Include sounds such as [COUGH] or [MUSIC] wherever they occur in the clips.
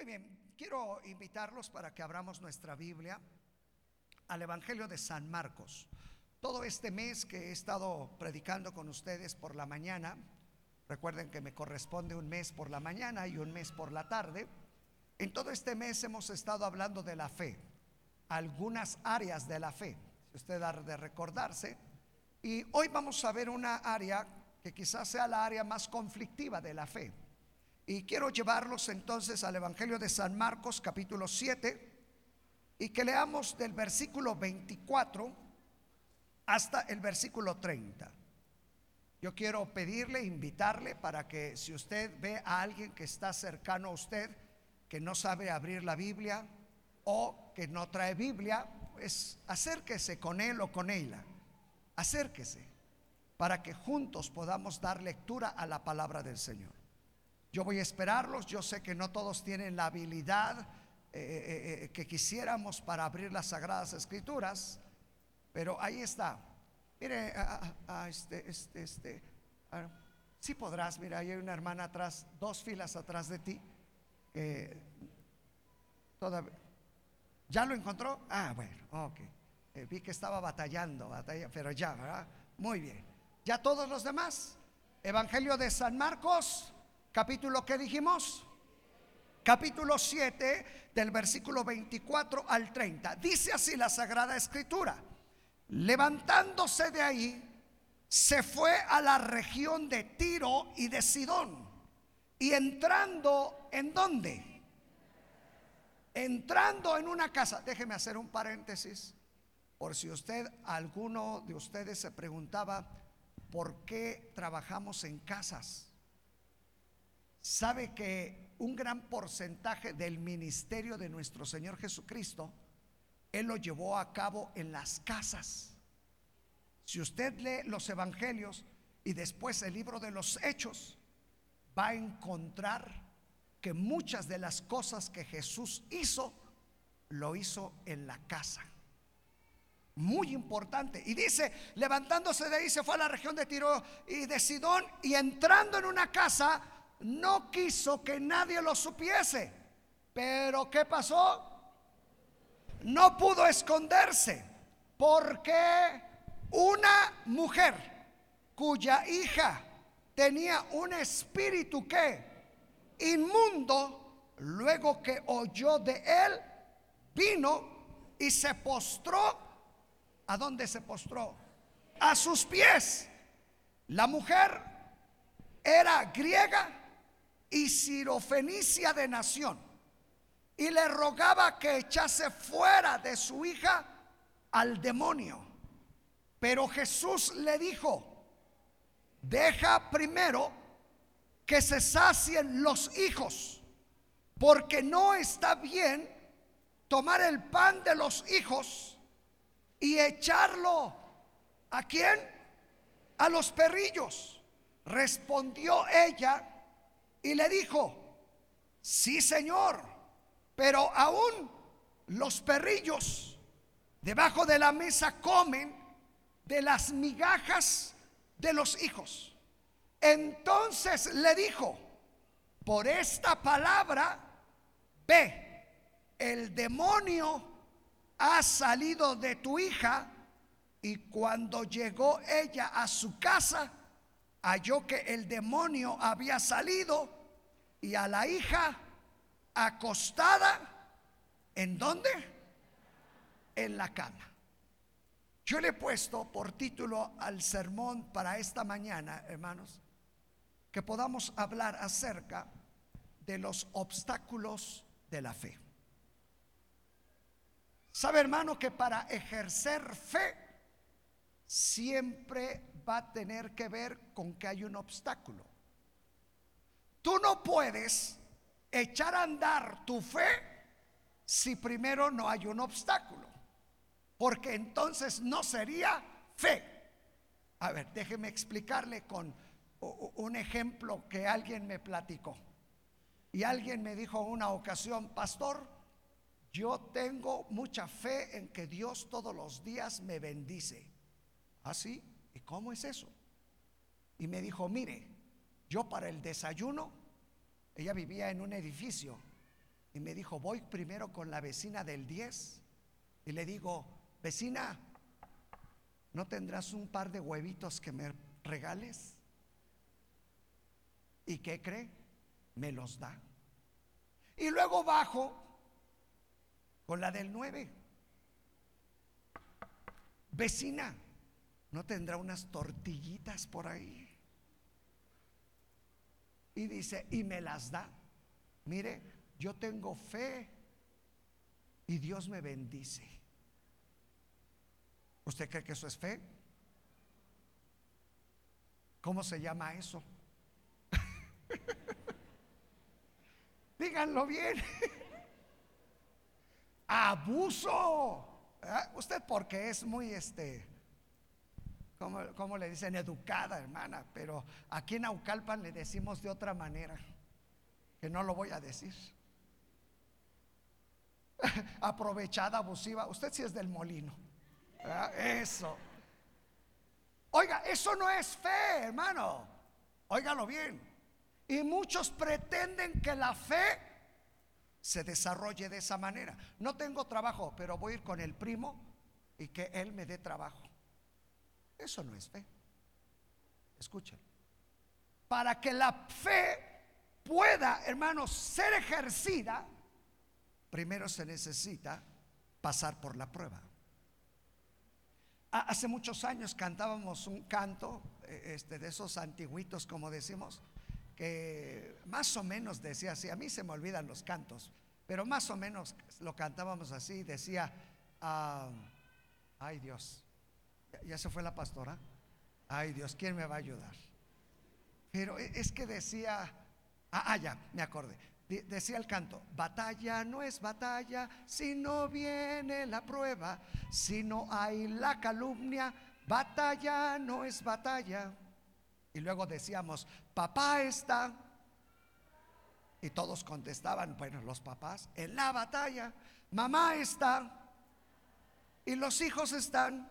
Muy bien, quiero invitarlos para que abramos nuestra Biblia al Evangelio de San Marcos. Todo este mes que he estado predicando con ustedes por la mañana, recuerden que me corresponde un mes por la mañana y un mes por la tarde, en todo este mes hemos estado hablando de la fe, algunas áreas de la fe, si usted ha de recordarse, y hoy vamos a ver una área que quizás sea la área más conflictiva de la fe y quiero llevarlos entonces al Evangelio de San Marcos capítulo 7 y que leamos del versículo 24 hasta el versículo 30. Yo quiero pedirle, invitarle para que si usted ve a alguien que está cercano a usted, que no sabe abrir la Biblia o que no trae Biblia, pues acérquese con él o con ella. Acérquese para que juntos podamos dar lectura a la palabra del Señor. Yo voy a esperarlos, yo sé que no todos tienen la habilidad eh, eh, eh, que quisiéramos para abrir las sagradas escrituras, pero ahí está. Mire, a, este, este, este, si podrás, mira, hay una hermana atrás, dos filas atrás de ti. ¿Ya lo encontró? Ah, bueno, ok. vi que estaba batallando, batalla, pero ya, ¿verdad? Muy bien. ¿Ya todos los demás? Evangelio de San Marcos capítulo que dijimos? Capítulo 7 del versículo 24 al 30. Dice así la Sagrada Escritura. Levantándose de ahí, se fue a la región de Tiro y de Sidón. Y entrando, ¿en dónde? Entrando en una casa. Déjeme hacer un paréntesis. Por si usted, alguno de ustedes se preguntaba, ¿por qué trabajamos en casas? Sabe que un gran porcentaje del ministerio de nuestro Señor Jesucristo, Él lo llevó a cabo en las casas. Si usted lee los evangelios y después el libro de los hechos, va a encontrar que muchas de las cosas que Jesús hizo, lo hizo en la casa. Muy importante. Y dice, levantándose de ahí, se fue a la región de Tiro y de Sidón y entrando en una casa, no quiso que nadie lo supiese. Pero ¿qué pasó? No pudo esconderse porque una mujer cuya hija tenía un espíritu que inmundo, luego que oyó de él, vino y se postró. ¿A dónde se postró? A sus pies. La mujer era griega y Sirofenicia de nación, y le rogaba que echase fuera de su hija al demonio. Pero Jesús le dijo, deja primero que se sacien los hijos, porque no está bien tomar el pan de los hijos y echarlo a quién? A los perrillos. Respondió ella y le dijo, sí señor, pero aún los perrillos debajo de la mesa comen de las migajas de los hijos. Entonces le dijo, por esta palabra, ve, el demonio ha salido de tu hija y cuando llegó ella a su casa, halló que el demonio había salido y a la hija acostada, ¿en dónde? En la cama. Yo le he puesto por título al sermón para esta mañana, hermanos, que podamos hablar acerca de los obstáculos de la fe. ¿Sabe, hermano, que para ejercer fe siempre va a tener que ver con que hay un obstáculo. Tú no puedes echar a andar tu fe si primero no hay un obstáculo, porque entonces no sería fe. A ver, déjeme explicarle con un ejemplo que alguien me platicó. Y alguien me dijo una ocasión, pastor, yo tengo mucha fe en que Dios todos los días me bendice. ¿Así? ¿Ah, ¿Y cómo es eso? Y me dijo, mire, yo para el desayuno, ella vivía en un edificio y me dijo, voy primero con la vecina del 10 y le digo, vecina, ¿no tendrás un par de huevitos que me regales? ¿Y qué cree? Me los da. Y luego bajo con la del 9. Vecina, ¿no tendrá unas tortillitas por ahí? Y dice, y me las da. Mire, yo tengo fe y Dios me bendice. ¿Usted cree que eso es fe? ¿Cómo se llama eso? [LAUGHS] Díganlo bien. [LAUGHS] Abuso. Usted porque es muy este, como, le dicen? Educada, hermana. Pero aquí en Aucalpan le decimos de otra manera. Que no lo voy a decir. [LAUGHS] Aprovechada, abusiva. Usted sí es del molino. Eso. Oiga, eso no es fe, hermano. Óigalo bien. Y muchos pretenden que la fe se desarrolle de esa manera. No tengo trabajo, pero voy a ir con el primo y que él me dé trabajo. Eso no es fe. Escuchen. Para que la fe pueda, hermanos, ser ejercida, primero se necesita pasar por la prueba. Hace muchos años cantábamos un canto, eh, este, de esos antiguitos, como decimos, que más o menos decía así, a mí se me olvidan los cantos, pero más o menos lo cantábamos así, decía, ah, ay Dios, ¿ya se fue la pastora? Ay Dios, ¿quién me va a ayudar? Pero e, es que decía, ah, ah ya, me acordé, decía el canto, batalla no es batalla si no viene la prueba, si no hay la calumnia, batalla no es batalla. Y luego decíamos, papá está. Y todos contestaban, bueno, los papás, en la batalla, mamá está. Y los hijos están.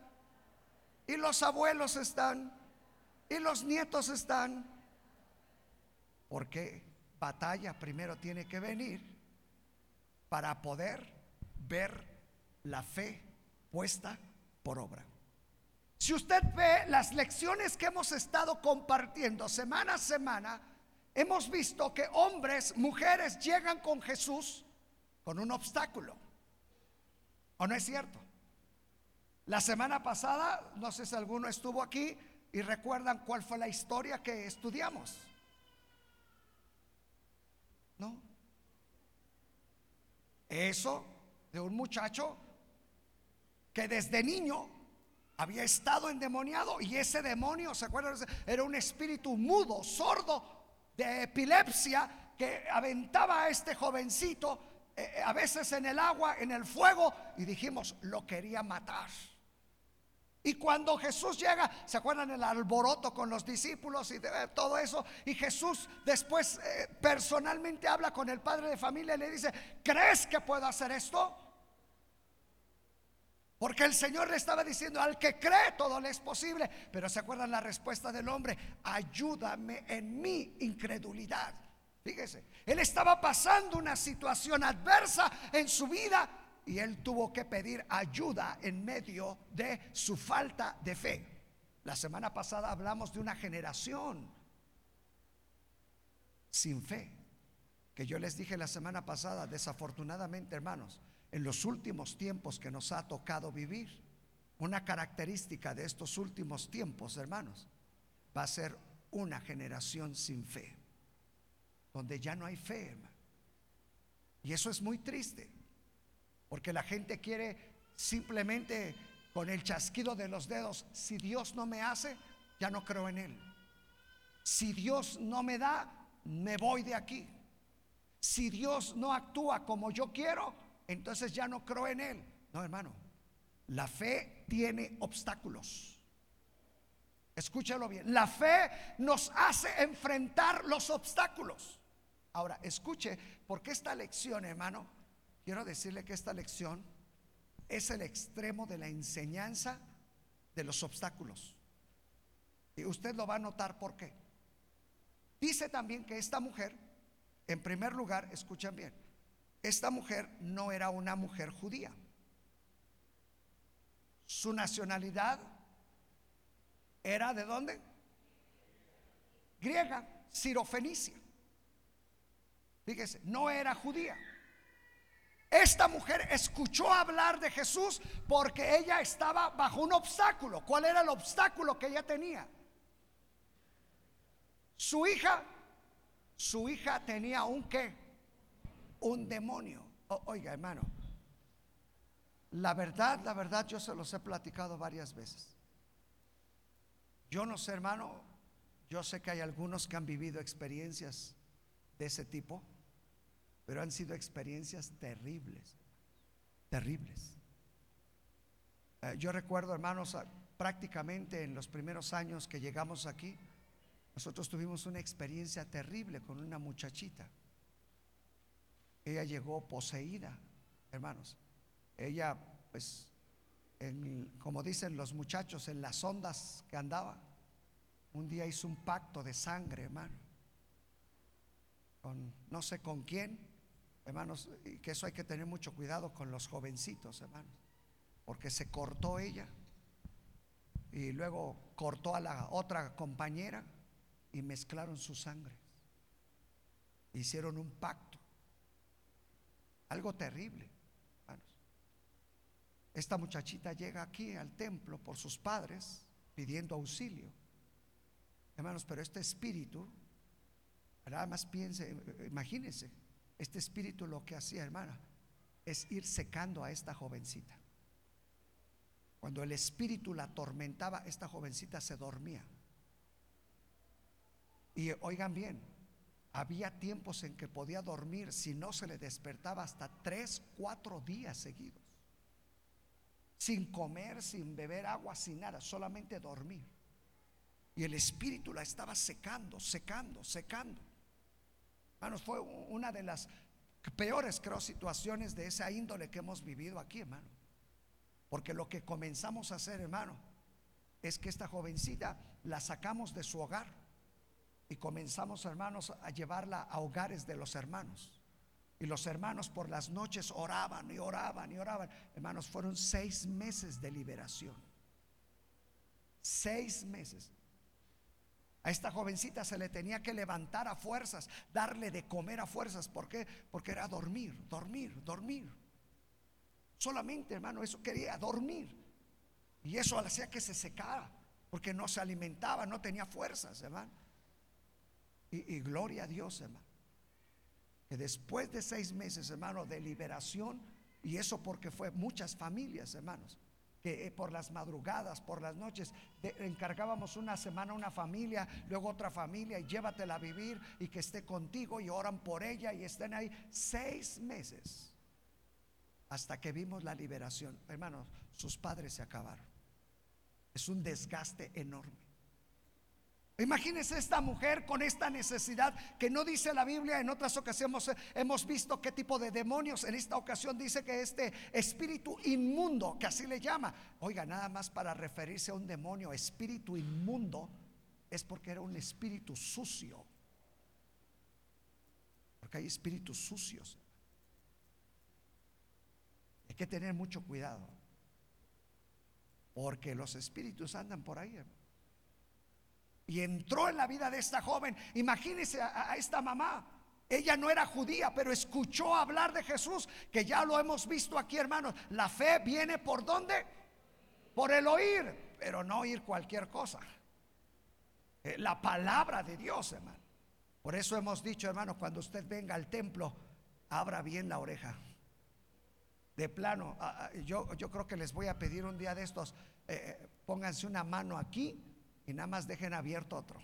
Y los abuelos están. Y los nietos están. Porque batalla primero tiene que venir para poder ver la fe puesta por obra. Si usted ve las lecciones que hemos estado compartiendo semana a semana, hemos visto que hombres, mujeres llegan con Jesús con un obstáculo. ¿O no es cierto? La semana pasada, no sé si alguno estuvo aquí y recuerdan cuál fue la historia que estudiamos. ¿No? Eso de un muchacho que desde niño había estado endemoniado y ese demonio, ¿se acuerdan? Era un espíritu mudo, sordo, de epilepsia que aventaba a este jovencito eh, eh, a veces en el agua, en el fuego y dijimos, lo quería matar. Y cuando Jesús llega, ¿se acuerdan el alboroto con los discípulos y todo eso? Y Jesús después eh, personalmente habla con el padre de familia y le dice, ¿crees que puedo hacer esto? Porque el Señor le estaba diciendo, al que cree todo le es posible. Pero se acuerdan la respuesta del hombre, ayúdame en mi incredulidad. Fíjese, él estaba pasando una situación adversa en su vida y él tuvo que pedir ayuda en medio de su falta de fe. La semana pasada hablamos de una generación sin fe, que yo les dije la semana pasada, desafortunadamente hermanos, en los últimos tiempos que nos ha tocado vivir. Una característica de estos últimos tiempos, hermanos, va a ser una generación sin fe, donde ya no hay fe, Y eso es muy triste, porque la gente quiere simplemente con el chasquido de los dedos, si Dios no me hace, ya no creo en Él. Si Dios no me da, me voy de aquí. Si Dios no actúa como yo quiero, entonces ya no creo en Él. No, hermano, la fe tiene obstáculos. Escúchalo bien, la fe nos hace enfrentar los obstáculos. Ahora, escuche, porque esta lección, hermano, quiero decirle que esta lección es el extremo de la enseñanza de los obstáculos. Y usted lo va a notar por qué. Dice también que esta mujer, en primer lugar, escuchen bien, esta mujer no era una mujer judía. Su nacionalidad era de dónde? Griega, Cirofenicia. Fíjese, no era judía. Esta mujer escuchó hablar de Jesús porque ella estaba bajo un obstáculo. ¿Cuál era el obstáculo que ella tenía? Su hija, su hija tenía un qué? Un demonio. oiga, hermano, la verdad, la verdad, yo se los he platicado varias veces. Yo no sé, hermano, yo sé que hay algunos que han vivido experiencias de ese tipo, pero han sido experiencias terribles, terribles. Eh, yo recuerdo, hermanos, prácticamente en los primeros años que llegamos aquí, nosotros tuvimos una experiencia terrible con una muchachita. Ella llegó poseída, hermanos. Ella, pues, como dicen los muchachos, en las ondas que andaba, un día hizo un pacto de sangre, hermano. Con no sé con quién, hermanos, que eso hay que tener mucho cuidado con los jovencitos, hermanos, porque se cortó ella y luego cortó a la otra compañera y mezclaron su sangre. Hicieron un pacto. Algo terrible. Esta muchachita llega aquí al templo por sus padres pidiendo auxilio. Hermanos, pero este espíritu, nada más piense, imagínense, este espíritu lo que hacía, hermana, es ir secando a esta jovencita. Cuando el espíritu la atormentaba, esta jovencita se dormía. Y oigan bien, había tiempos en que podía dormir si no se le despertaba hasta tres, cuatro días seguidos. Sin comer, sin beber agua, sin nada, solamente dormir. Y el espíritu la estaba secando, secando, secando. Hermanos, fue una de las peores, creo, situaciones de esa índole que hemos vivido aquí, hermano. Porque lo que comenzamos a hacer, hermano, es que esta jovencita la sacamos de su hogar y comenzamos, hermanos, a llevarla a hogares de los hermanos. Y los hermanos por las noches oraban y oraban y oraban. Hermanos, fueron seis meses de liberación. Seis meses. A esta jovencita se le tenía que levantar a fuerzas, darle de comer a fuerzas. ¿Por qué? Porque era dormir, dormir, dormir. Solamente, hermano, eso quería, dormir. Y eso hacía que se secara, porque no se alimentaba, no tenía fuerzas, hermano. Y, gloria a Dios, hermano. Que después de seis meses, hermano, de liberación, y eso porque fue muchas familias, hermanos que eh, por las madrugadas, por las noches, encargábamos una semana a una familia, luego otra familia y llévatela a vivir y que esté contigo y oran por ella y estén ahí seis meses hasta que vimos la liberación. Hermanos, sus padres se acabaron. Es un desgaste enorme. Imagínense esta mujer con esta necesidad que no dice la Biblia, en otras ocasiones hemos visto qué tipo de demonios, en esta ocasión dice que este espíritu inmundo, que así le llama, oiga, nada más para referirse a un demonio, espíritu inmundo, es porque era un espíritu sucio, porque hay espíritus sucios. Hay que tener mucho cuidado, porque los espíritus andan por ahí, y entró en la vida de esta joven. Imagínese a, esta mamá. Ella no era judía, pero escuchó hablar de Jesús, que ya lo hemos visto aquí, hermanos. La fe viene por dónde? Por el oír, pero no oír cualquier cosa. Eh, la palabra de Dios, hermano. Por eso hemos dicho, hermano, cuando usted venga al templo, abra bien la oreja. De plano, yo, yo creo que les voy a pedir un día de estos, eh, eh, pónganse una mano aquí y nada más dejen abierto otro.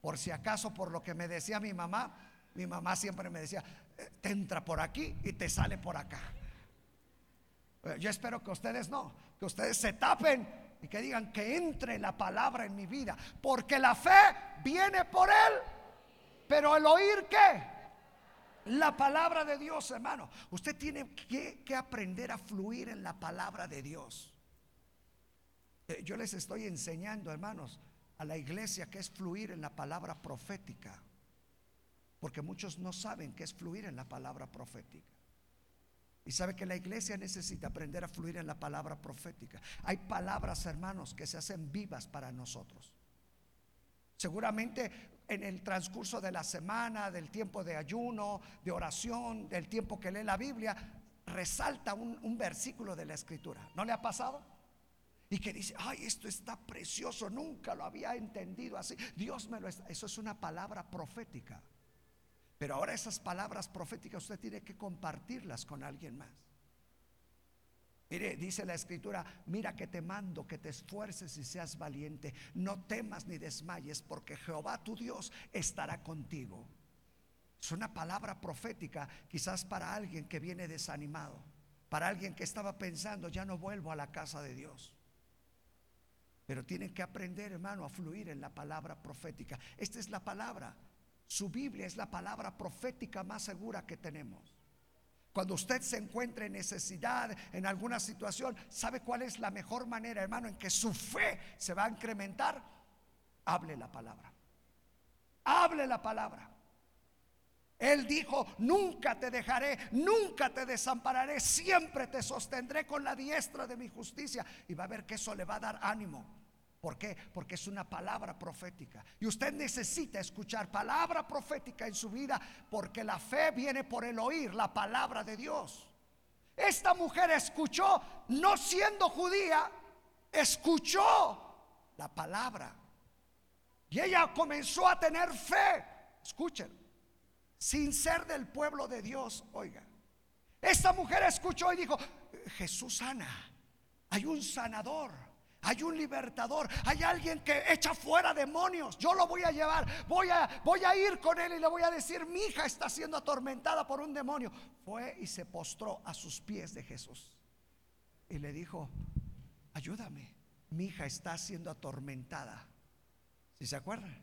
Por si acaso, por lo que me decía mi mamá, mi mamá siempre me decía, eh, te entra por aquí y te sale por acá. Eh, yo espero que ustedes no, que ustedes se tapen y que digan que entre la palabra en mi vida, porque la fe viene por él, pero el oír qué? La palabra de Dios, hermano. Usted tiene que, que aprender a fluir en la palabra de Dios. Eh, yo les estoy enseñando, hermanos, a la iglesia que es fluir en la palabra profética. Porque muchos no saben qué es fluir en la palabra profética. Y sabe que la iglesia necesita aprender a fluir en la palabra profética. Hay palabras, hermanos, que se hacen vivas para nosotros. Seguramente en el transcurso de la semana, del tiempo de ayuno, de oración, del tiempo que lee la Biblia, resalta un, versículo de la escritura. ¿No le ha pasado? Y que dice, ay, esto está precioso, nunca lo había entendido así. Dios me lo está. Eso es una palabra profética. Pero ahora esas palabras proféticas usted tiene que compartirlas con alguien más. Mire, dice la escritura, mira que te mando que te esfuerces y seas valiente, no temas ni desmayes, porque Jehová tu Dios estará contigo. Es una palabra profética quizás para alguien que viene desanimado, para alguien que estaba pensando, ya no vuelvo a la casa de Dios. Pero tienen que aprender, hermano, a fluir en la palabra profética. Esta es la palabra. Su Biblia es la palabra profética más segura que tenemos. Cuando usted se encuentre en necesidad, en alguna situación, ¿sabe cuál es la mejor manera, hermano, en que su fe se va a incrementar? Hable la palabra. Hable la palabra. Él dijo, nunca te dejaré, nunca te desampararé, siempre te sostendré con la diestra de mi justicia. Y va a ver que eso le va a dar ánimo. ¿Por qué? Porque es una palabra profética. Y usted necesita escuchar palabra profética en su vida porque la fe viene por el oír la palabra de Dios. Esta mujer escuchó, no siendo judía, escuchó la palabra. Y ella comenzó a tener fe. Escuchen, sin ser del pueblo de Dios, oiga. Esta mujer escuchó y dijo, Jesús sana, hay un sanador. Hay un libertador, hay alguien que echa fuera demonios. Yo lo voy a llevar, voy a, voy a ir con él y le voy a decir, mi hija está siendo atormentada por un demonio. Fue y se postró a sus pies de Jesús y le dijo, ayúdame, mi hija está siendo atormentada. Si se acuerdan?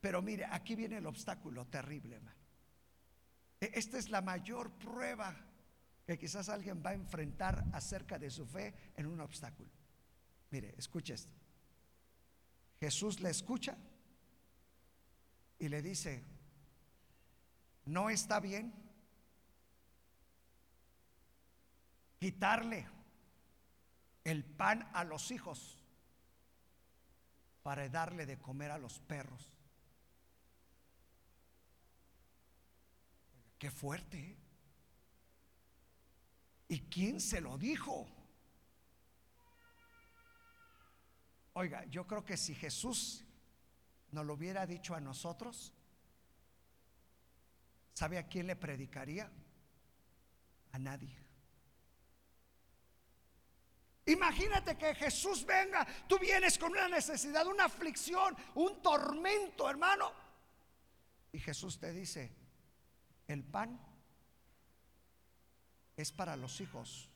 Pero mire, aquí viene el obstáculo terrible, e, Esta es la mayor prueba que quizás alguien va a enfrentar acerca de su fe en un obstáculo. Mire, escuche esto. Jesús le escucha y le dice, no está bien quitarle el pan a los hijos para darle de comer a los perros. Qué fuerte. ¿eh? ¿Y quién se lo dijo? Oiga, yo creo que si Jesús nos lo hubiera dicho a nosotros, ¿sabe a quién le predicaría? A nadie. Imagínate que Jesús venga, tú vienes con una necesidad, una aflicción, un tormento, hermano. Y Jesús te dice, el pan es para los hijos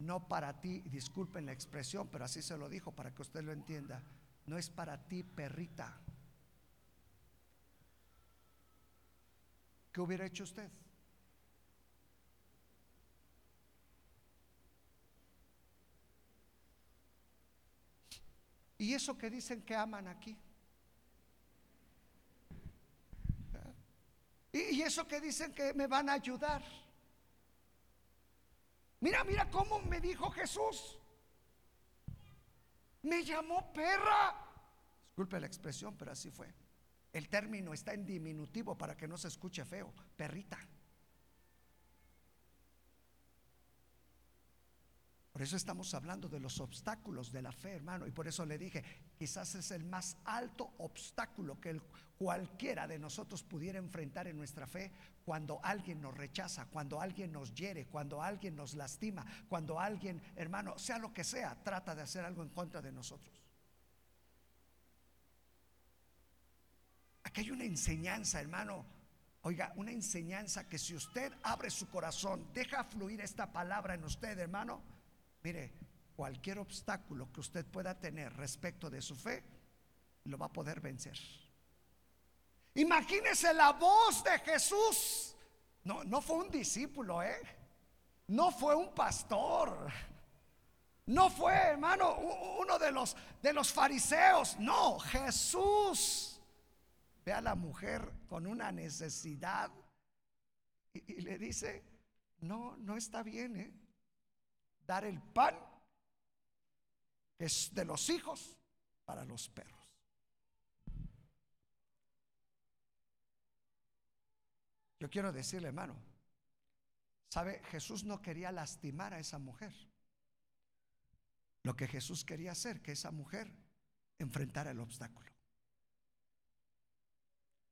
no para ti, disculpen la expresión, pero así se lo dijo para que usted lo entienda, no es para ti, perrita. ¿Qué hubiera hecho usted? ¿Y eso que dicen que aman aquí? ¿Y eso que dicen que me van a ayudar? Mira, mira cómo me dijo Jesús. Me llamó perra. Disculpe la expresión, pero así fue. El término está en diminutivo para que no se escuche feo. Perrita. Por eso estamos hablando de los obstáculos de la fe, hermano. Y por eso le dije, quizás es el más alto obstáculo que cualquiera de nosotros pudiera enfrentar en nuestra fe cuando alguien nos rechaza, cuando alguien nos hiere, cuando alguien nos lastima, cuando alguien, hermano, sea lo que sea, trata de hacer algo en contra de nosotros. Aquí hay una enseñanza, hermano. Oiga, una enseñanza que si usted abre su corazón, deja fluir esta palabra en usted, hermano Mire, cualquier obstáculo que usted pueda tener respecto de su fe, lo va a poder vencer. Imagínese la voz de Jesús. No, no fue un discípulo, ¿eh? No fue un pastor. No fue, hermano, uno de los de los fariseos. No, Jesús. Ve a la mujer con una necesidad y le dice, no, no está bien, ¿eh? Dar el pan, es de los hijos, para los perros. Yo quiero decirle, hermano, ¿sabe? Jesús no quería lastimar a esa mujer. Lo que Jesús quería hacer, que esa mujer enfrentara el obstáculo.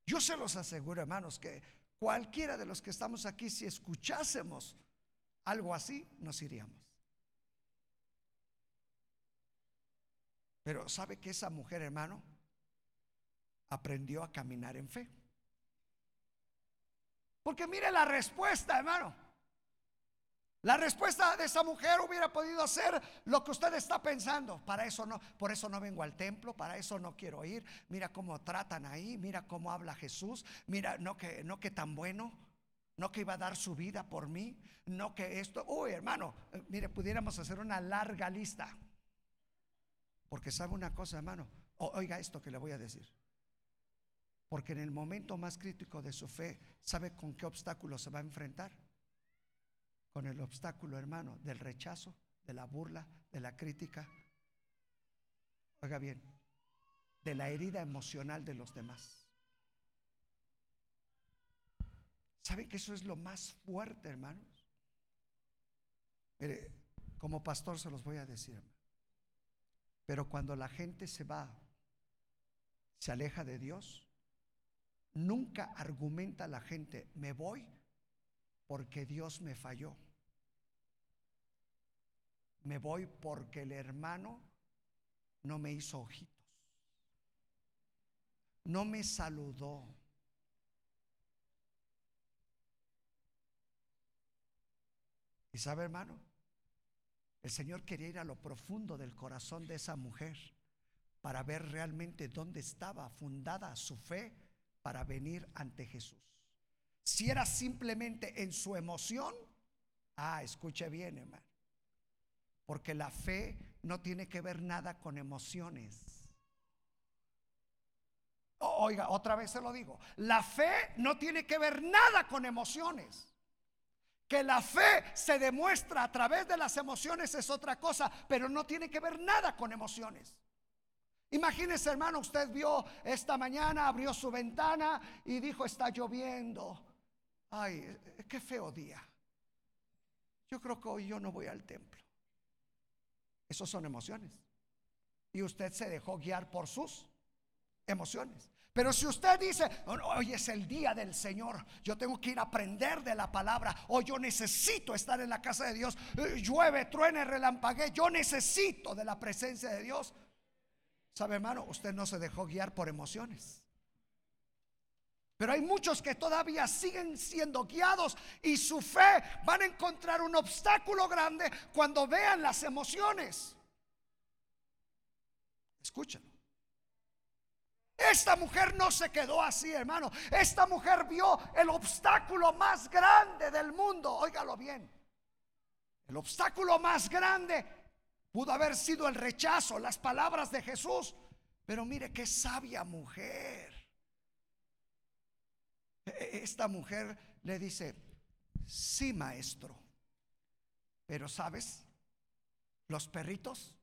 Yo se los aseguro, hermanos, que cualquiera de los que estamos aquí, si escuchásemos algo así, nos iríamos. Pero ¿sabe que esa mujer, hermano, aprendió a caminar en fe? Porque mire la respuesta, hermano. La respuesta de esa mujer hubiera podido ser lo que usted está pensando. Para eso no, por eso no vengo al templo, para eso no quiero ir. Mira cómo tratan ahí, mira cómo habla Jesús, mira no que no que tan bueno, no que iba a dar su vida por mí, no que esto, uy, hermano, eh, mire, pudiéramos hacer una larga lista. Porque sabe una cosa, hermano, oiga esto que le voy a decir. Porque en el momento más crítico de su fe, ¿sabe con qué obstáculo se va a enfrentar? con el obstáculo, hermano, del rechazo, de la burla, de la crítica. Oiga bien, de la herida emocional de los demás. ¿Sabe que eso es lo más fuerte, hermanos? Mire, como pastor se los voy a decir, pero cuando la gente se va, se aleja de Dios, nunca argumenta la gente, me voy porque Dios me falló. Me voy porque el hermano no me hizo ojitos. No me saludó. Y sabe, hermano, el Señor quería ir a lo profundo del corazón de esa mujer para ver realmente dónde estaba fundada su fe para venir ante Jesús. Si era simplemente en su emoción, ah, escuche bien, hermano. Porque la fe no tiene que ver nada con emociones. Oiga, otra vez se lo digo. La fe no tiene que ver nada con emociones. Que la fe se demuestra a través de las emociones es otra cosa, pero no tiene que ver nada con emociones. Imagínese, hermano, usted vio esta mañana, abrió su ventana y dijo, está lloviendo. Ay, qué feo día. Yo creo que hoy yo no voy al templo. Esos son emociones. Y usted se dejó guiar por sus emociones. Pero si usted dice, hoy es el día del Señor, yo tengo que ir a aprender de la palabra, o yo necesito estar en la casa de Dios, eh, llueve, truene, relampague yo necesito de la presencia de Dios. ¿Sabe, hermano? Usted no se dejó guiar por emociones. Pero hay muchos que todavía siguen siendo guiados y su fe van a encontrar un obstáculo grande cuando vean las emociones. Escúchenlo. Esta mujer no se quedó así, hermano. Esta mujer vio el obstáculo más grande del mundo. Óigalo bien. El obstáculo más grande pudo haber sido el rechazo, las palabras de Jesús. Pero mire qué sabia mujer. E-, esta mujer le dice, sí maestro, pero sabes, los perritos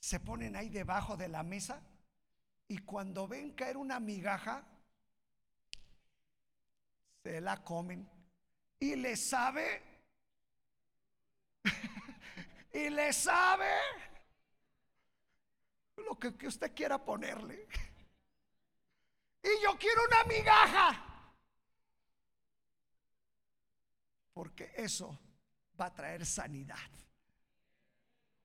se ponen ahí debajo de la mesa y cuando ven caer una migaja, se la comen y le sabe, y le sabe lo que, usted quiera ponerle. Y yo quiero una migaja. Porque eso va a traer sanidad.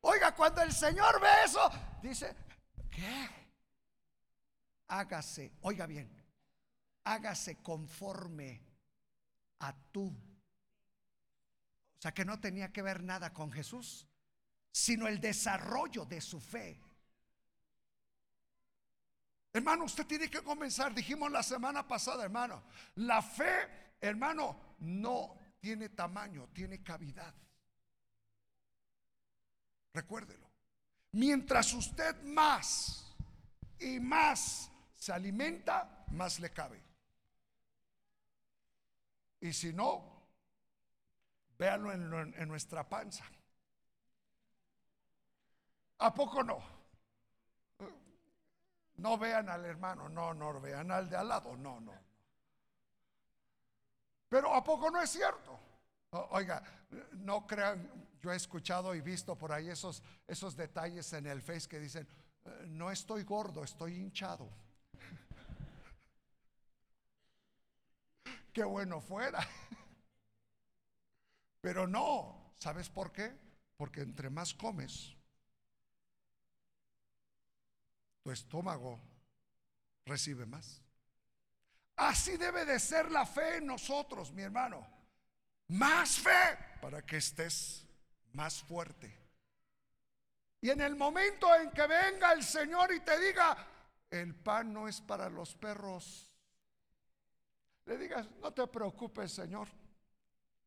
Oiga, cuando el Señor ve eso, dice, ¿qué? Hágase, oiga bien, hágase conforme a tú. O sea que no tenía que ver nada con Jesús, sino el desarrollo de su fe. Hermano, usted tiene que comenzar, dijimos la semana pasada, hermano, la fe, hermano, no tiene tamaño, tiene cavidad. Recuérdelo. Mientras usted más y más se alimenta, más le cabe. Y si no, Véanlo en, en nuestra panza. ¿A poco no? No vean al hermano, no, no vean al de al lado, no, no. Pero ¿a poco no es cierto? Oiga, no crean, yo he escuchado y visto por ahí esos, esos detalles en el Face que dicen, eh, no estoy gordo, estoy hinchado. [LAUGHS] Qué bueno fuera. [LAUGHS] Pero no, ¿sabes por qué? Porque entre más comes, tu estómago recibe más. Así debe de ser la fe en nosotros, mi hermano. Más fe para que estés más fuerte. Y en el momento en que venga el Señor y te diga, el pan no es para los perros, le digas, no te preocupes, Señor.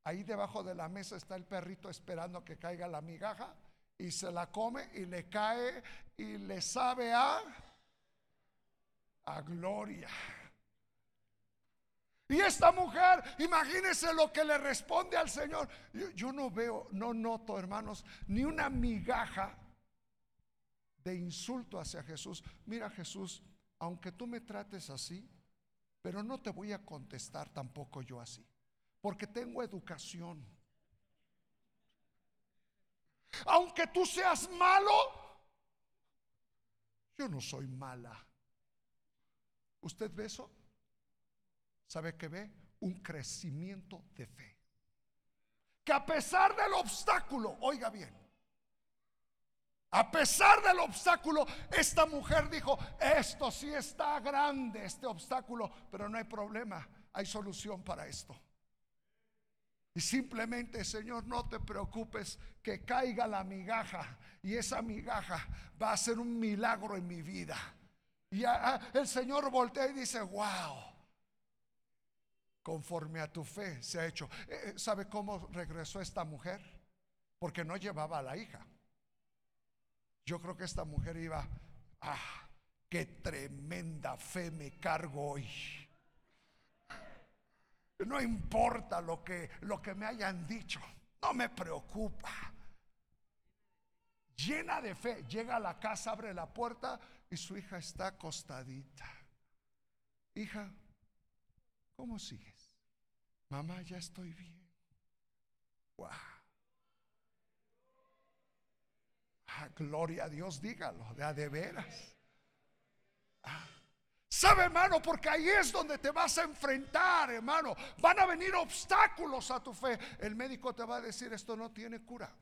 Ahí debajo de la mesa está el perrito esperando que caiga la migaja y se la come y le cae y le sabe a a gloria. Y esta mujer, imagínese lo que le responde al Señor. Yo, no veo, no noto, hermanos, ni una migaja de insulto hacia Jesús. Mira Jesús, aunque tú me trates así, pero no te voy a contestar tampoco yo así, porque tengo educación. Aunque tú seas malo, yo no soy mala. ¿Usted ve eso? ¿Sabe qué ve? Un crecimiento de fe. Que a pesar del obstáculo, oiga bien, a pesar del obstáculo, esta mujer dijo, esto sí está grande, este obstáculo, pero no hay problema, hay solución para esto. Y simplemente, Señor, no te preocupes que caiga la migaja y esa migaja va a ser un milagro en mi vida. Y el Señor voltea y dice, wow, conforme a tu fe se ha hecho. Eh, eh, ¿Sabe cómo regresó esta mujer? Porque no llevaba a la hija. Yo creo que esta mujer iba, ah, qué tremenda fe me cargo hoy. No importa lo que, lo que me hayan dicho, no me preocupa. Llena de fe, llega a la casa, abre la puerta y su hija está acostadita. Hija, ¿cómo sigues? Mamá, ya estoy bien. Wow. Ah, gloria a Dios, dígalo, de a de veras. Ah. ¿Sabe, hermano? Porque ahí es donde te vas a enfrentar, hermano. Van a venir obstáculos a tu fe. El médico te va a decir, esto no tiene cura.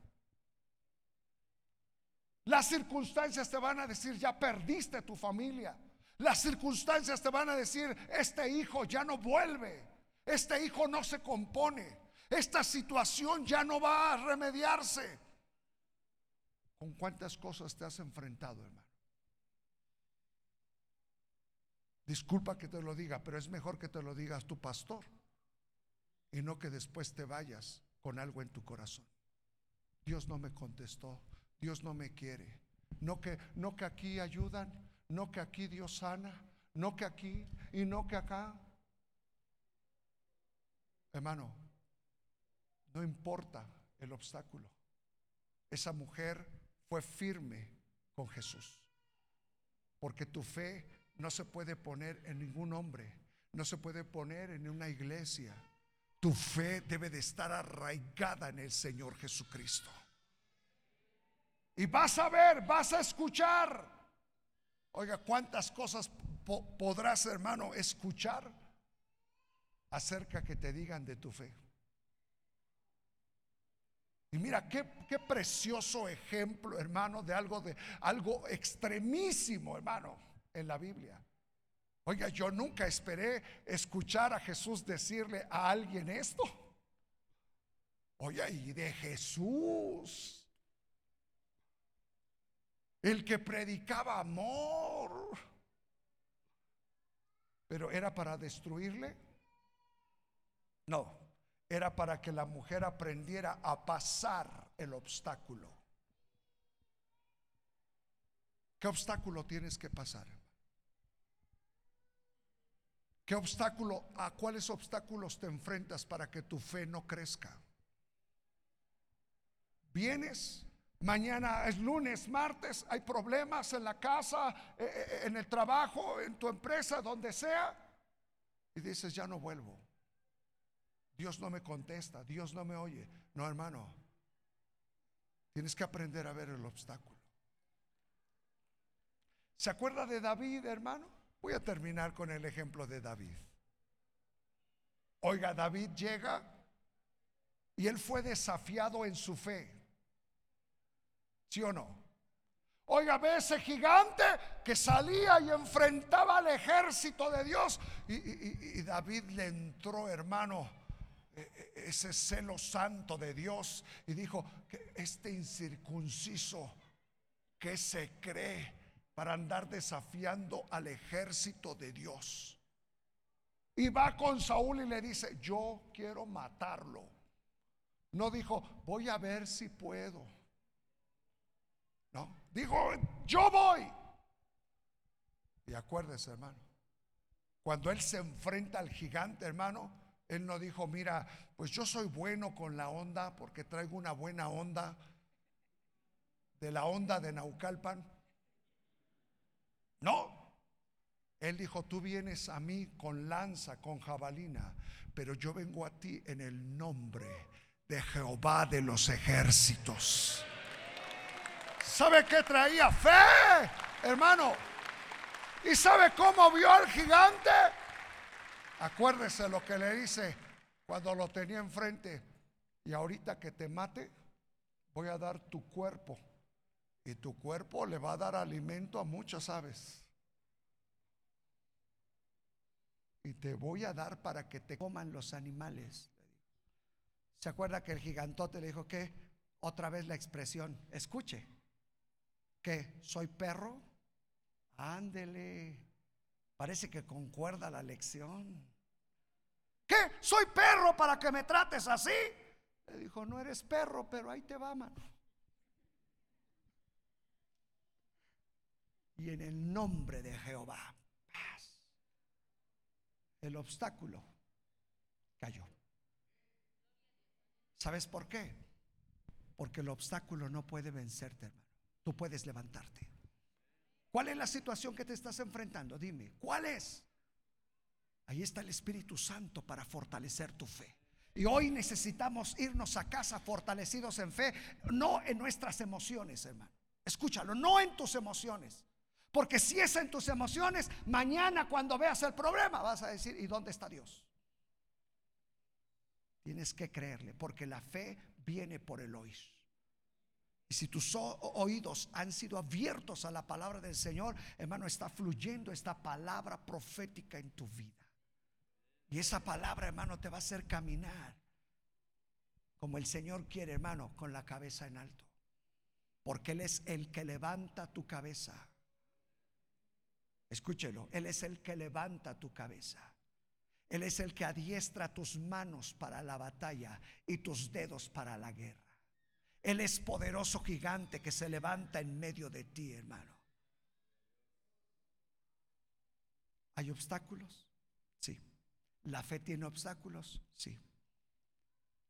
Las circunstancias te van a decir, ya perdiste tu familia. Las circunstancias te van a decir, este hijo ya no vuelve. Este hijo no se compone. Esta situación ya no va a remediarse. ¿Con cuántas cosas te has enfrentado, hermano? Disculpa que te lo diga, pero es mejor que te lo digas tu pastor y no que después te vayas con algo en tu corazón. Dios no me contestó, Dios no me quiere. No que no que aquí ayudan, no que aquí Dios sana, no que aquí y no que acá. Hermano, no importa el obstáculo. Esa mujer fue firme con Jesús. Porque tu fe no se puede poner en ningún hombre, no se puede poner en una iglesia. Tu fe debe de estar arraigada en el Señor Jesucristo. Y vas a ver, vas a escuchar. Oiga, ¿cuántas cosas podrás, hermano, escuchar acerca que te digan de tu fe. Y mira qué, qué, precioso ejemplo, hermano, de algo de algo extremísimo, hermano, en la Biblia. Oiga, yo nunca esperé escuchar a Jesús decirle a alguien esto. Oiga, y de Jesús, el que predicaba amor, pero era para destruirle. No, era para que la mujer aprendiera a pasar el obstáculo. ¿Qué obstáculo tienes que pasar? ¿Qué obstáculo, a cuáles obstáculos te enfrentas para que tu fe no crezca? vienes, mañana es lunes, martes, hay problemas en la casa, eh, eh, en el trabajo, en tu empresa, donde sea, y dices, ya no vuelvo. Dios no me contesta, Dios no me oye. No, hermano, tienes que aprender a ver el obstáculo. ¿Se acuerda de David, hermano? Voy a terminar con el ejemplo de David. Oiga, David llega y él fue desafiado en su fe. ¿Sí o no? Oiga, ve ese gigante que salía y enfrentaba al ejército de Dios. Y, David le entró, hermano, e, e, ese celo santo de Dios y dijo que este incircunciso que se cree para andar desafiando al ejército de Dios. Y va con Saúl y le dice, yo quiero matarlo. No dijo, voy a ver si puedo. No, dijo, yo voy. Y acuérdese, hermano, cuando él se enfrenta al gigante, hermano, él no dijo, mira, pues yo soy bueno con la onda porque traigo una buena onda de la onda de Naucalpan. No. Él dijo, tú vienes a mí con lanza, con jabalina, pero yo vengo a ti en el nombre de Jehová de los ejércitos. ¿Sabe qué traía? Fe, hermano. ¿Y sabe cómo vio al gigante? Acuérdese lo que le dice cuando lo tenía enfrente. Y ahorita que te mate, voy a dar tu cuerpo y tu cuerpo le va a dar alimento a muchas aves. Y te voy a dar para que te coman los animales. ¿Se acuerda que el gigantote le dijo que otra vez la expresión, escuche, que soy perro? Ándele, parece que concuerda la lección. ¿Qué? ¿Soy perro para que me trates así? Le dijo, no eres perro, pero ahí te va, mano. Y en el nombre de Jehová. Paz. El obstáculo cayó. ¿Sabes por qué? Porque el obstáculo no puede vencerte, hermano. Tú puedes levantarte. ¿Cuál es la situación que te estás enfrentando? Dime, ¿cuál es? Ahí está el Espíritu Santo para fortalecer tu fe. Y hoy necesitamos irnos a casa fortalecidos en fe, no en nuestras emociones, hermano. Escúchalo, no en tus emociones. Porque si es en tus emociones, mañana cuando veas el problema vas a decir, ¿y dónde está Dios? Tienes que creerle, porque la fe viene por el oír. Y si tus oídos han sido abiertos a la palabra del Señor, hermano, está fluyendo esta palabra profética en tu vida. Y esa palabra, hermano, te va a hacer caminar como el Señor quiere, hermano, con la cabeza en alto. Porque Él es el que levanta tu cabeza. Escúchelo, Él es el que levanta tu cabeza. Él es el que adiestra tus manos para la batalla y tus dedos para la guerra. Él es poderoso gigante que se levanta en medio de ti, hermano. ¿Hay obstáculos? Sí. ¿La fe tiene obstáculos? Sí.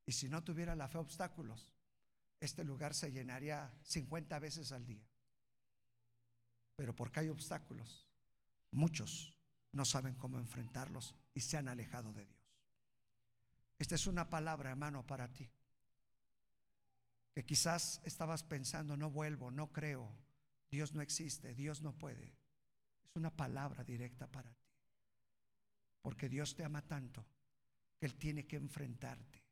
Y si no tuviera la fe obstáculos, este lugar se llenaría 50 veces al día. Pero porque hay obstáculos, Muchos no saben cómo enfrentarlos y se han alejado de Dios. Esta es una palabra, hermano, para ti. Que quizás estabas pensando, no vuelvo, no creo, Dios no existe, Dios no puede. Es una palabra directa para ti. Porque Dios te ama tanto que Él tiene que enfrentarte.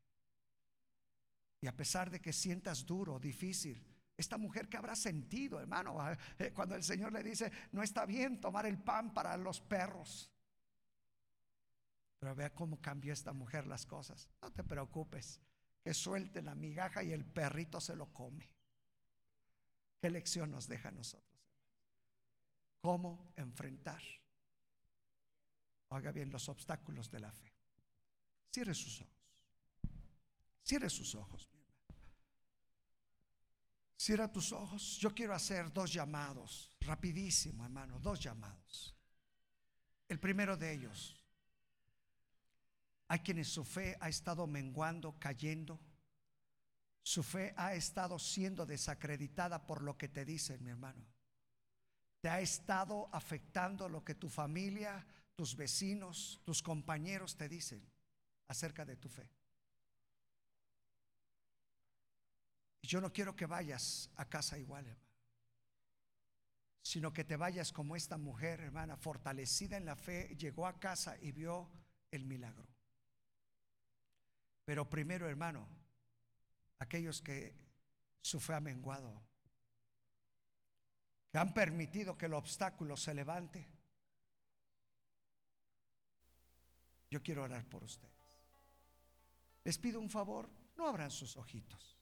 Y a pesar de que sientas duro, difícil, esta mujer que habrá sentido, hermano, ah, eh, cuando el Señor le dice, no está bien tomar el pan para los perros. Pero vea cómo cambió esta mujer las cosas. No te preocupes, que suelte la migaja y el perrito se lo come. ¿Qué lección nos deja a nosotros? ¿Cómo enfrentar? Haga bien los obstáculos de la fe. Cierre sus ojos. Cierre sus ojos. Cierra tus ojos. Yo quiero hacer dos llamados, rapidísimo, hermano, dos llamados. El primero de ellos, hay quienes su fe ha estado menguando, cayendo. Su fe ha estado siendo desacreditada por lo que te dicen, mi hermano. Te ha estado afectando lo que tu familia, tus vecinos, tus compañeros te dicen acerca de tu fe. Y yo no quiero que vayas a casa igual, hermano, sino que te vayas como esta mujer, hermana, fortalecida en la fe, llegó a casa y vio el milagro. Pero primero, hermano, aquellos que su fe ha menguado, que han permitido que el obstáculo se levante, Yo quiero orar por ustedes. Les pido un favor, no abran sus ojitos.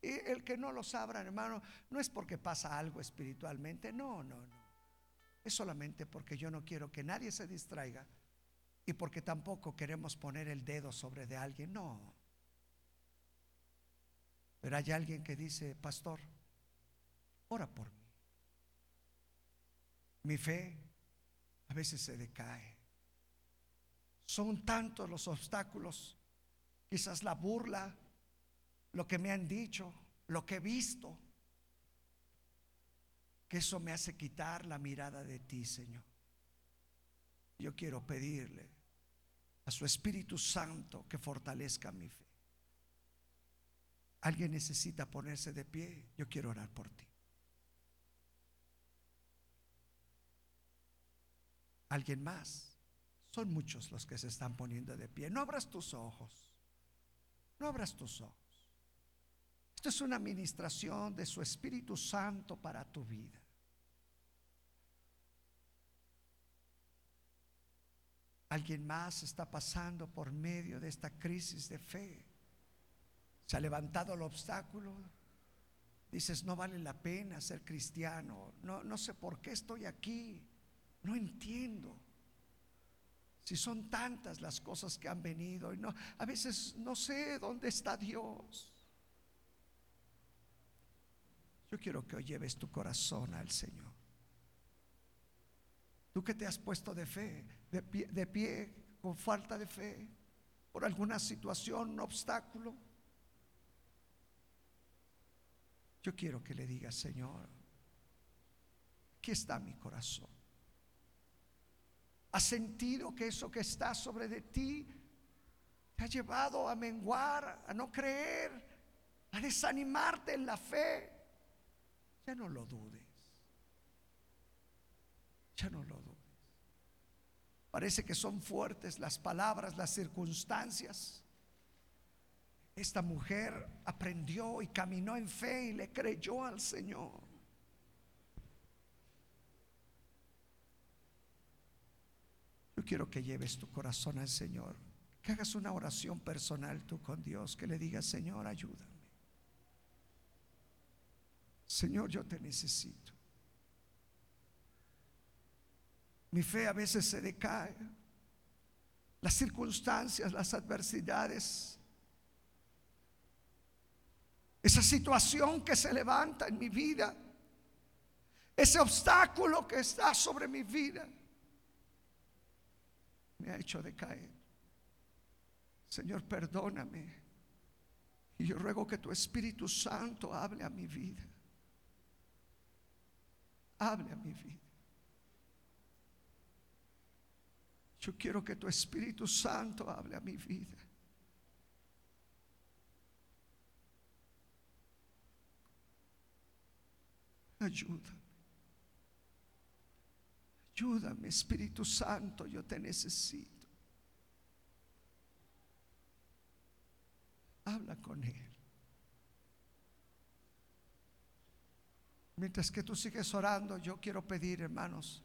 Y el que no los abran, hermano, no es porque pasa algo espiritualmente, no, no, no. Es solamente porque yo no quiero que nadie se distraiga y porque tampoco queremos poner el dedo sobre de alguien, no. Pero hay alguien que dice, pastor, ora por mí. Mi fe a veces se decae. Son tantos los obstáculos, quizás la burla, lo que me han dicho, lo que he visto, que eso me hace quitar la mirada de ti, Señor. Yo quiero pedirle a su Espíritu Santo que fortalezca mi fe. Alguien necesita ponerse de pie, yo quiero orar por ti. Alguien más. Son muchos los que se están poniendo de pie. No abras tus ojos. No abras tus ojos. Esto es una administración de su Espíritu Santo para tu vida. Alguien más está pasando por medio de esta crisis de fe. Se ha levantado el obstáculo. Dices, no vale la pena ser cristiano. No, no sé por qué estoy aquí. No entiendo. Si son tantas las cosas que han venido y no, a veces no sé dónde está Dios. Yo quiero que hoy lleves tu corazón al Señor. Tú que te has puesto de fe, de pie, de pie con falta de fe, por alguna situación, un obstáculo. Yo quiero que le digas, Señor, aquí está mi corazón. ¿Has sentido que eso que está sobre de ti te ha llevado a menguar, a no creer, a desanimarte en la fe? Ya no lo dudes. Ya no lo dudes. Parece que son fuertes las palabras, las circunstancias. Esta mujer aprendió y caminó en fe y le creyó al Señor. Yo quiero que lleves tu corazón al Señor, que hagas una oración personal tú con Dios, que le digas, Señor, ayúdame. Señor, yo te necesito. Mi fe a veces se decae. Las circunstancias, las adversidades, esa situación que se levanta en mi vida, ese obstáculo que está sobre mi vida me ha hecho decaer. Señor, perdóname. Y yo ruego que tu Espíritu Santo hable a mi vida. Hable a mi vida. Yo quiero que tu Espíritu Santo hable a mi vida. Ayúdame. Ayúdame, Espíritu Santo, yo te necesito. Habla con Él. Mientras que tú sigues orando, yo quiero pedir, hermanos,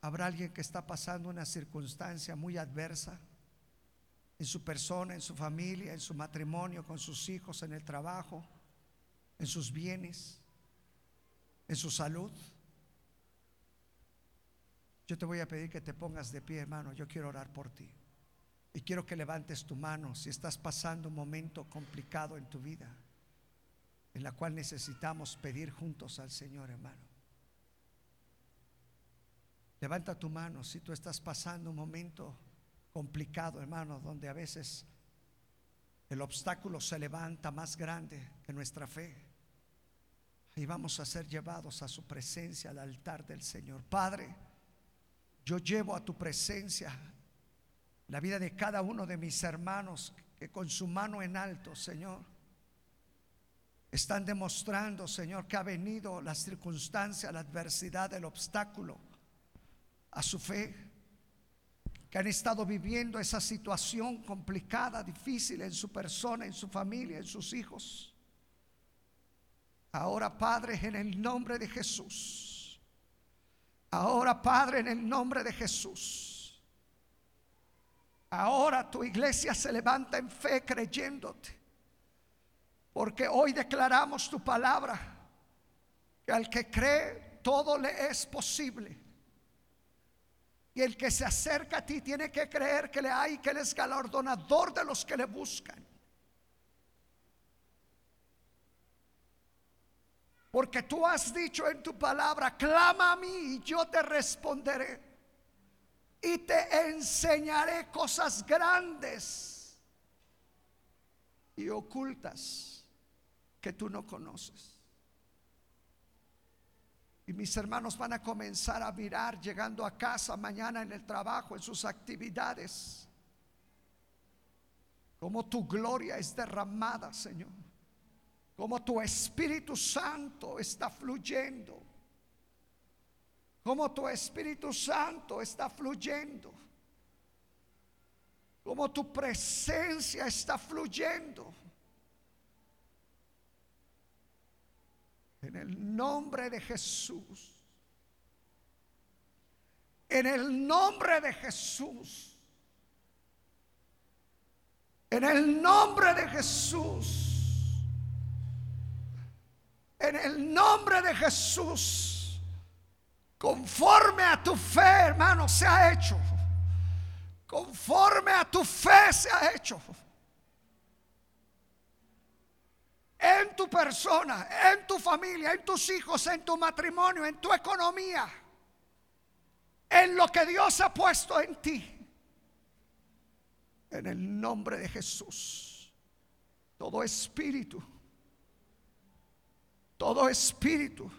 habrá alguien que está pasando una circunstancia muy adversa en su persona, en su familia, en su matrimonio, con sus hijos, en el trabajo, en sus bienes, en su salud. Yo te voy a pedir que te pongas de pie, hermano. Yo quiero orar por ti. Y quiero que levantes tu mano si estás pasando un momento complicado en tu vida, en la cual necesitamos pedir juntos al Señor, hermano. Levanta tu mano si tú estás pasando un momento complicado, hermano, donde a veces el obstáculo se levanta más grande que nuestra fe. Y vamos a ser llevados a su presencia, al altar del Señor. Padre, yo llevo a tu presencia la vida de cada uno de mis hermanos que con su mano en alto, Señor, están demostrando, Señor, que ha venido la circunstancia, la adversidad, el obstáculo a su fe que han estado viviendo esa situación complicada, difícil en su persona, en su familia, en sus hijos. Ahora, Padre, en el nombre de Jesús. Ahora, Padre, en el nombre de Jesús. Ahora tu iglesia se levanta en fe creyéndote. Porque hoy declaramos tu palabra. Que al que cree, todo le es posible. Y el que se acerca a ti tiene que creer que le hay, que Él es galardonador de los que le buscan. Porque tú has dicho en tu palabra, clama a mí y yo te responderé. Y te enseñaré cosas grandes y ocultas que tú no conoces. Y mis hermanos van a comenzar a mirar llegando a casa mañana en el trabajo, en sus actividades. Como tu gloria es derramada, Señor. Como tu Espíritu Santo está fluyendo. Como tu Espíritu Santo está fluyendo. Como tu presencia está fluyendo. En el nombre de Jesús. En el nombre de Jesús. En el nombre de Jesús. En el nombre de Jesús. Conforme a tu fe, hermano, se ha hecho. Conforme a tu fe se ha hecho. En tu persona, en tu familia, en tus hijos, en tu matrimonio, en tu economía, en lo que Dios ha puesto en ti. En el nombre de Jesús, todo espíritu, todo espíritu,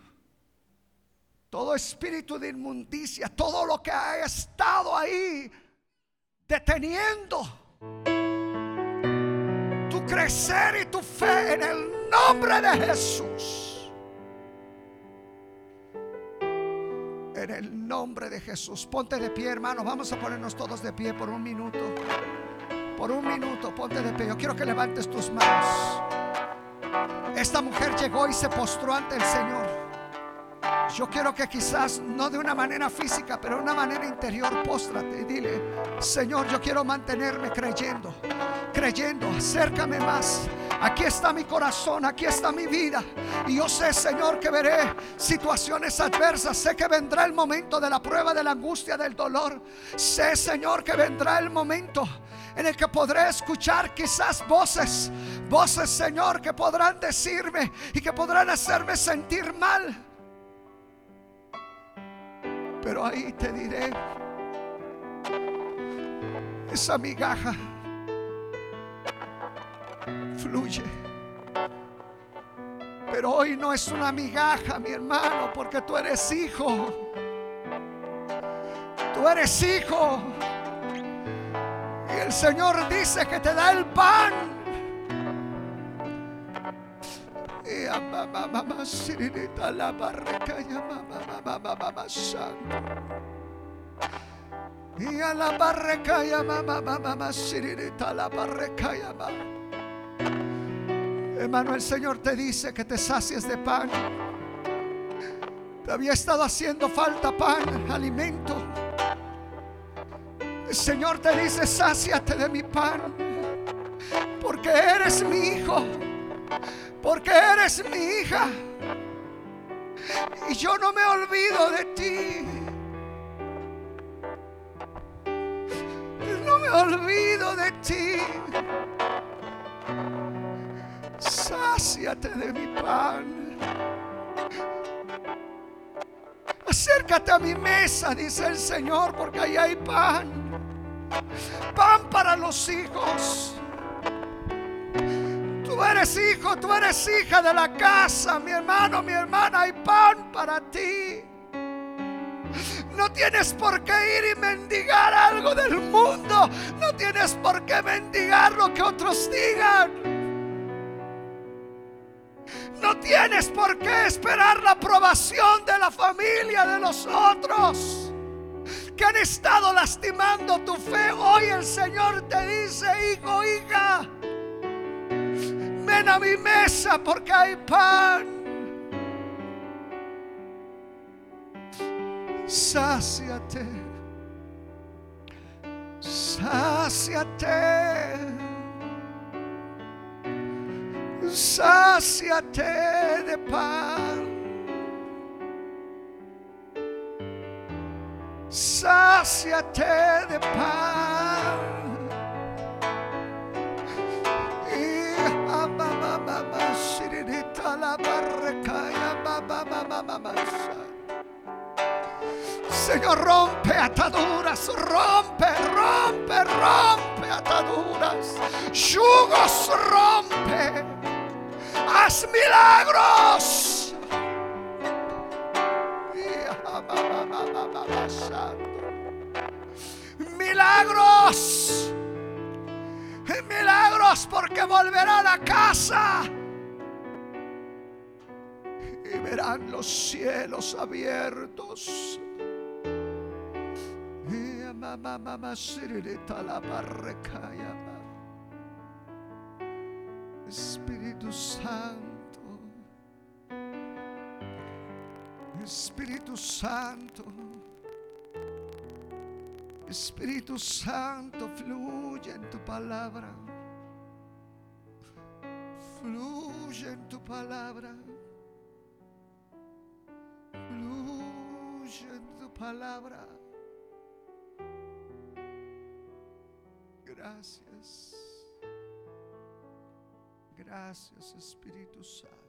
todo espíritu de inmundicia, todo lo que ha estado ahí deteniendo crecer y tu fe en el nombre de Jesús. En el nombre de Jesús. Ponte de pie, hermano. Vamos a ponernos todos de pie por un minuto. Por un minuto, ponte de pie. Yo quiero que levantes tus manos. Esta mujer llegó y se postró ante el Señor. Yo quiero que quizás no de una manera física, pero de una manera interior, póstrate y dile, Señor, yo quiero mantenerme creyendo, creyendo, acércame más. Aquí está mi corazón, aquí está mi vida. Y yo sé, Señor, que veré situaciones adversas. Sé que vendrá el momento de la prueba, de la angustia, del dolor. Sé, Señor, que vendrá el momento en el que podré escuchar quizás voces, voces, Señor, que podrán decirme y que podrán hacerme sentir mal. Pero ahí te diré, esa migaja fluye. Pero hoy no es una migaja, mi hermano, porque tú eres hijo. Tú eres hijo. Y el Señor dice que te da el pan. Y a mamá, mamá, sirinita, la barrica, ya mamá, mamá, mamá, Y a la barrica, ya mamá, mamá, sirinita, la barrica, ya mamá. Hermano, el Señor te dice que te sacies de pan. Te había estado haciendo falta pan, alimento. El Señor te dice, sáciate de mi pan, porque eres mi hijo porque eres mi hija. Y yo no me olvido de ti. No me olvido de ti. Sáciate de mi pan. Acércate a mi mesa, dice el Señor, porque ahí hay pan. Pan para los hijos eres hijo, tú eres hija de la casa, mi hermano, mi hermana, hay pan para ti. No tienes por qué ir y mendigar algo del mundo. No tienes por qué mendigar lo que otros digan. No tienes por qué esperar la aprobación de la familia de los otros que han estado lastimando tu fe. Hoy el Señor te dice, hijo, hija, ven a mi mesa porque hay pan. Sáciate, sáciate, sáciate de pan. Sáciate de pan. Señor, rompe ataduras, rompe, rompe, rompe ataduras, yugos rompe, milagros. Milagros, milagros porque volverá a casa y verán los cielos abiertos. Espíritu Santo, Espíritu Santo, Espíritu Santo, fluye en tu palabra, fluye en tu palabra, fluye en tu palabra. Gracias. Gracias Espíritu Santo.